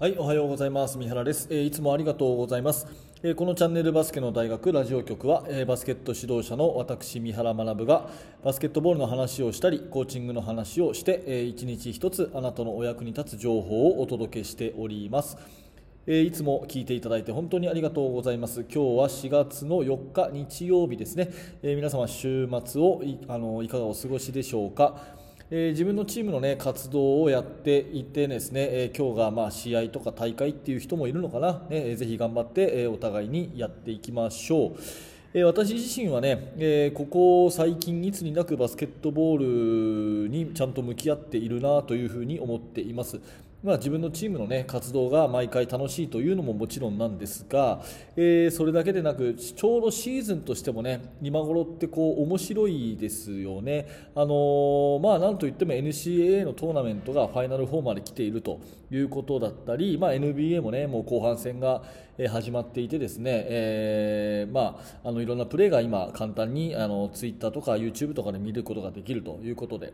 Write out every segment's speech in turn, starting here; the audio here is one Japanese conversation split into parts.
はい、おはようございます。三原です。えーいつもありがとうございます。えーこのチャンネルバスケの大学ラジオ局は、えーバスケット指導者の私三原学がバスケットボールの話をしたり、コーチングの話をして、えー一日一つあなたのお役に立つ情報をお届けしております。えーいつも聞いていただいて本当にありがとうございます。今日は4月の4日日曜日ですね。えー皆様週末をいあのいかがお過ごしでしょうか？えー自分のチームの、ね、活動をやっていてですね、えー今日がまあ試合とか大会っていう人もいるのかな、ね、えーぜひ頑張って、えお互いにやっていきましょう。え私自身はね、えここ最近いつになくバスケットボールにちゃんと向き合っているなというふうに思っています。まあ、自分のチームの、ね、活動が毎回楽しいというのももちろんなんですが、えーそれだけでなくちょうどシーズンとしてもね今頃ってこう面白いですよね、あのーまあ、なんといっても NCAA のトーナメントがファイナル4まで来ているということだったり、まあ、NBA もねもう後半戦が始まっていてですね、えーまあ、あのいろんなプレーが今簡単にあの Twitter とか YouTube とかで見ることができるということで。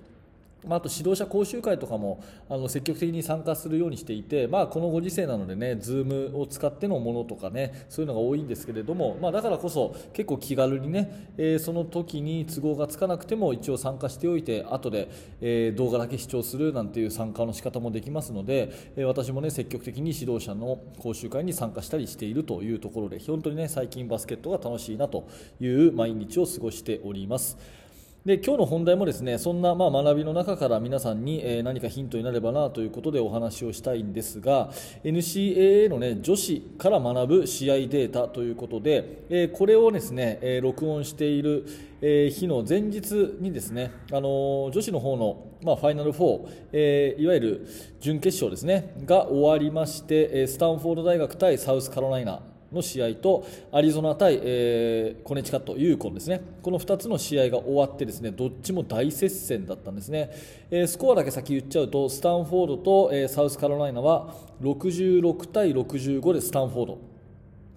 まあ、あと指導者講習会とかもあの積極的に参加するようにしていて、まあ、このご時世なのでね Zoom を使ってのものとかねそういうのが多いんですけれども、まあ、だからこそ結構気軽にね、えーその時に都合がつかなくても一応参加しておいて後で、えー動画だけ視聴するなんていう参加の仕方もできますので、えー私もね積極的に指導者の講習会に参加したりしているというところで本当にね最近バスケットが楽しいなという毎日を過ごしております。で今日の本題もですねそんなま学びの中から皆さんにえ何かヒントになればなということでお話をしたいんですが NCAA の、ね、女子から学ぶ試合データということで、えこれをですね、え録音している、え日の前日にですね、あの女子の方の、ま、ファイナル4、えいわゆる準決勝ですねが終わりましてスタンフォード大学対サウスカロライナの試合とアリゾナ対、えーコネチカット、ユーコンですね。この2つの試合が終わってですねどっちも大接戦だったんですね、えースコアだけ先言っちゃうとスタンフォードと、えーサウスカロライナは66対65でスタンフォード。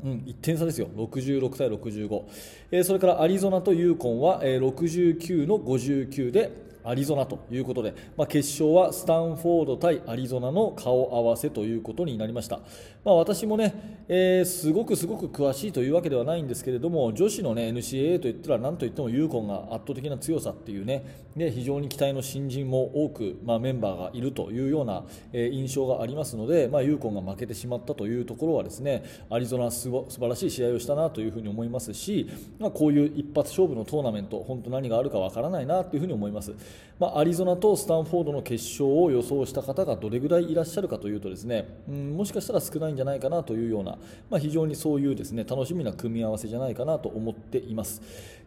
うん、1点差ですよ、66対65、えーそれからアリゾナとユーコンは、えー69の59でアリゾナということで、まあ、決勝はスタンフォード対アリゾナの顔合わせということになりました、まあ、私もね、えーすごくすごく詳しいというわけではないんですけれども女子の、ね、NCAA といったら何といってもユーコンが圧倒的な強さっていうねで非常に期待の新人も多く、まあ、メンバーがいるというような、えー印象がありますので、まあ、ユーコンが負けてしまったというところはですねアリゾナす素晴らしい試合をしたなというふうに思いますし、まあ、こういう一発勝負のトーナメント本当何があるかわからないなというふうに思います、ま、アリゾナとスタンフォードの決勝を予想した方がどれぐらいいらっしゃるかというとですね、うん、もしかしたら少ないんじゃないかなというような、まあ、非常にそういうですね楽しみな組み合わせじゃないかなと思っています。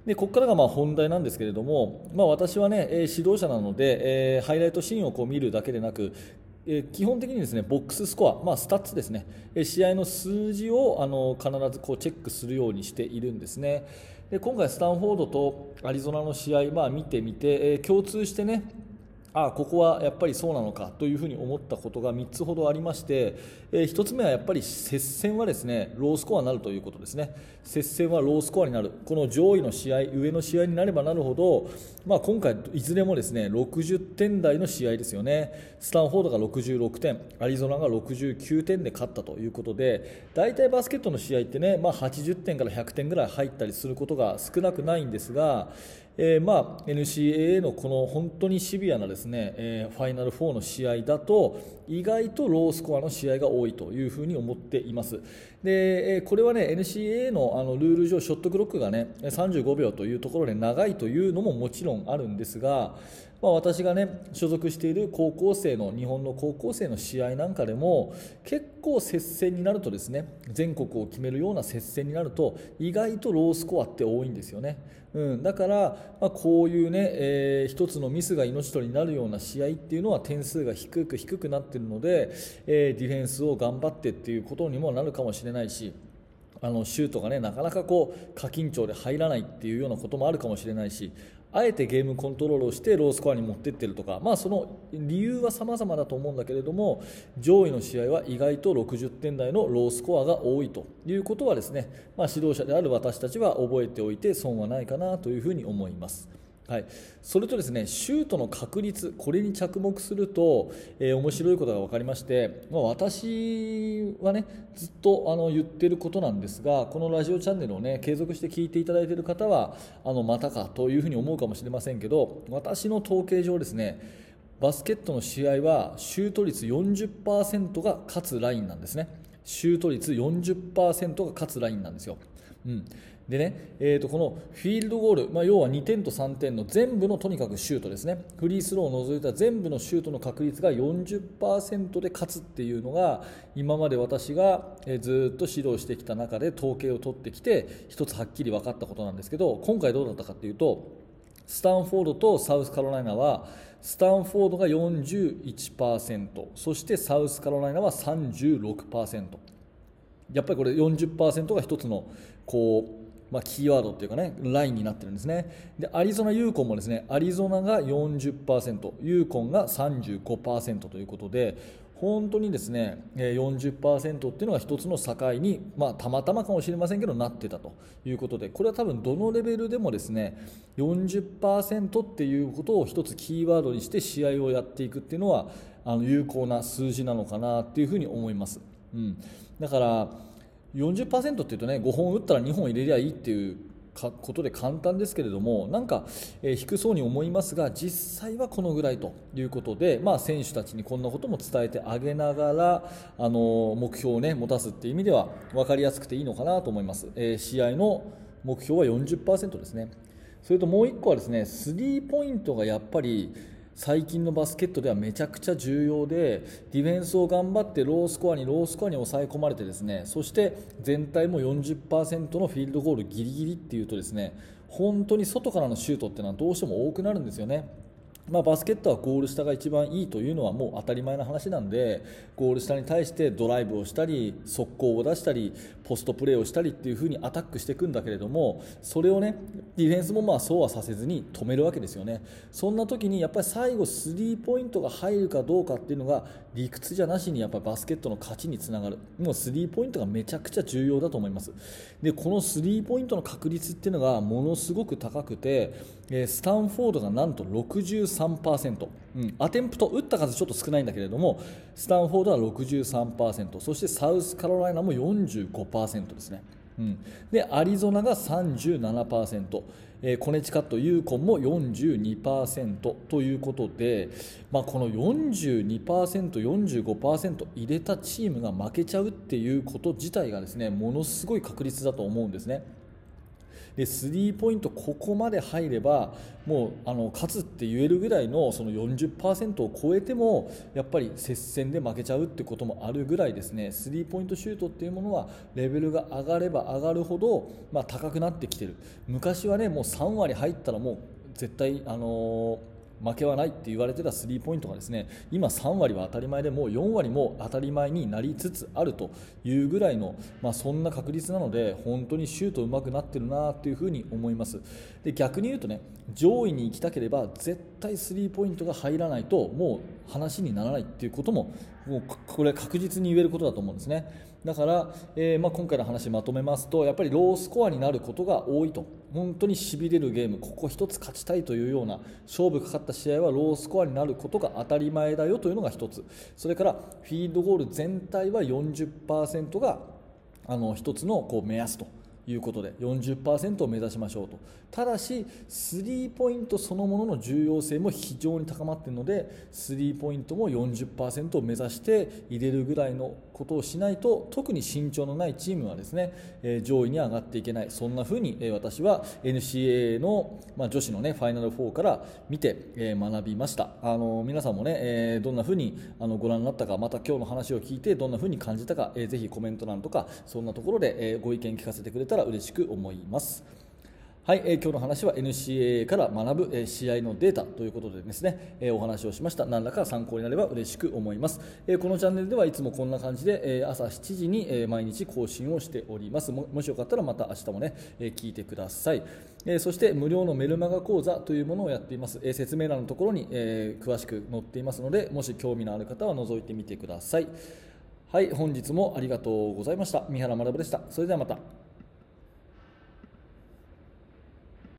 でここからがま本題なんですけれども、まあ、私はね、え指導者なので、えーハイライトシーンをこう見るだけでなくえ基本的にですねボックススコア、まあ、スタッツですね、え試合の数字をあの必ずこうチェックするようにしているんですね。で今回、スタンフォードとアリゾナの試合、まあ、見てみて、えー共通してねあここはやっぱりそうなのかというふうに思ったことが3つほどありまして、え1つ目はやっぱり接戦はですねロースコアになるということですね。接戦はロースコアになる。この上位の試合上の試合になればなるほど、まあ、今回いずれもですね60点台の試合ですよね。スタンフォードが66点アリゾナが69点で勝ったということで大体バスケットの試合ってね、まあ、80点から100点ぐらい入ったりすることが少なくないんですがえーまあ、NCAA のこの本当にシビアなですね、えーファイナル4の試合だと意外とロースコアの試合が多いというふうに思っています。で、えーこれはね NCAA のあのルール上ショットクロックがね35秒というところで長いというのももちろんあるんですがまあ、私がね所属している高校生の日本の高校生の試合なんかでも結構接戦になるとですね全国を決めるような接戦になると意外とロースコアって多いんですよね、うん、だから、まあ、こういうね、えー一つのミスが命取りになるような試合っていうのは点数が低く低くなってるので、えーディフェンスを頑張ってっていうことにもなるかもしれないしあのシュートがねなかなかこう過緊張で入らないっていうようなこともあるかもしれないしあえてゲームコントロールをしてロースコアに持っていってるとか、まあ、その理由は様々だと思うんだけれども上位の試合は意外と60点台のロースコアが多いということはですね、まあ、指導者である私たちは覚えておいて損はないかなというふうに思います。はい、それとですねシュートの確率これに着目すると、えー、面白いことが分かりまして、まあ、私はねずっとあの言ってることなんですがこのラジオチャンネルをね継続して聞いていただいている方はあのまたかというふうに思うかもしれませんけど私の統計上ですねバスケットの試合はシュート率40%が勝つラインなんですね。シュート率40%が勝つラインなんですよ、うん、でね、えー、とこのフィールドゴール、まあ、要は2点と3点の全部のとにかくシュートですね。フリースローを除いた全部のシュートの確率が40%で勝つっていうのが今まで私がずっと指導してきた中で統計を取ってきて一つはっきり分かったことなんですけど今回どうだったかっていうとスタンフォードとサウスカロライナはスタンフォードが41%そしてサウスカロライナは36%やっぱりこれ40%が一つのこうまあ、キーワードっていうかねラインになってるんですねでアリゾナユーコンもですねアリゾナが40%ユーコンが35%ということで本当にですね40%っていうのが一つの境に、まあ、たまたまかもしれませんけどなってたということでこれは多分どのレベルでもですね40%っていうことを一つキーワードにして試合をやっていくっていうのはあの有効な数字なのかなっていうふうに思います。うん、だから40%っていうとね5本打ったら2本入れりゃいいっていうことで簡単ですけれどもなんか、え、低そうに思いますが実際はこのぐらいということで、まあ、選手たちにこんなことも伝えてあげながら、あの目標を、ね、持たすっていう意味では分かりやすくていいのかなと思います、えー、試合の目標は40%ですね。それともう1個はですねスリーポイントがやっぱり最近のバスケットではめちゃくちゃ重要でディフェンスを頑張ってロースコアにロースコアに抑え込まれてですねそして全体も40%のフィールドゴールギリギリっていうとですね本当に外からのシュートっていうのはどうしても多くなるんですよね。まあ、バスケットはゴール下が一番いいというのはもう当たり前の話なんでゴール下に対してドライブをしたり速攻を出したりポストプレーをしたりっていう風にアタックしていくんだけれどもそれをねディフェンスもまあそうはさせずに止めるわけですよね。そんな時にやっぱり最後スリーポイントが入るかどうかっていうのが理屈じゃなしにやっぱバスケットの勝ちにつながる。もうスリーポイントがめちゃくちゃ重要だと思います。でこのスリーポイントの確率っていうのがものすごく高くてスタンフォードがなんと63%、うん、アテンプト打った数ちょっと少ないんだけれどもスタンフォードは63%そしてサウスカロライナも45%ですね、うん、でアリゾナが37%、えー、コネチカットユーコンも42%ということで、まあ、この 42%45% 入れたチームが負けちゃうっていうこと自体がですねものすごい確率だと思うんですね。でスリーポイントここまで入ればもうあの勝つって言えるぐらいのその40%を超えてもやっぱり接戦で負けちゃうってこともあるぐらいですね。スリーポイントシュートっていうものはレベルが上がれば上がるほど、まあ、高くなってきてる。昔はねもう3割入ったらもう絶対あのー負けはないって言われてたスリーポイントがですね今3割は当たり前でもう4割も当たり前になりつつあるというぐらいの、まあ、そんな確率なので本当にシュート上手くなってるなというふうに思います。で逆に言うとね上位に行きたければ絶対スリーポイントが入らないともう話にならないっていうことももうこれ確実に言えることだと思うんですね。だから、えー、まあ、今回の話まとめますとやっぱりロースコアになることが多いと本当にしびれるゲームここ1つ勝ちたいというような勝負かかった試合はロースコアになることが当たり前だよというのが1つそれからフィールドゴール全体は40%があの1つのこう目安と。いうことで40%を目指しましょうと。ただしスリーポイントそのものの重要性も非常に高まっているのでスリーポイントも40%を目指して入れるぐらいのことをしないと特に身長のないチームはですね、え、上位に上がっていけない。そんな風に、え、私は NCAA の、まあ、女子の、ね、ファイナル4から見て、え、学びました。あの皆さんもね、えどんな風にあのご覧になったかまた今日の話を聞いてどんな風に感じたか、えー、ぜひコメント欄とかそんなところで、えご意見聞かせてくれたら嬉しく思います。はい、えー、今日の話は NCAA から学ぶ、えー、試合のデータということでですね、えー、お話をしました。何らか参考になれば嬉しく思います、えー、このチャンネルではいつもこんな感じで、えー、朝7時に、えー、毎日更新をしております。ももしよかったらまた明日もね、えー、聞いてください、えー、そして無料のメルマガ講座というものをやっています、えー、説明欄のところに、えー、詳しく載っていますのでもし興味のある方は覗いてみてください。はい本日もありがとうございました。三原学でした。それではまた。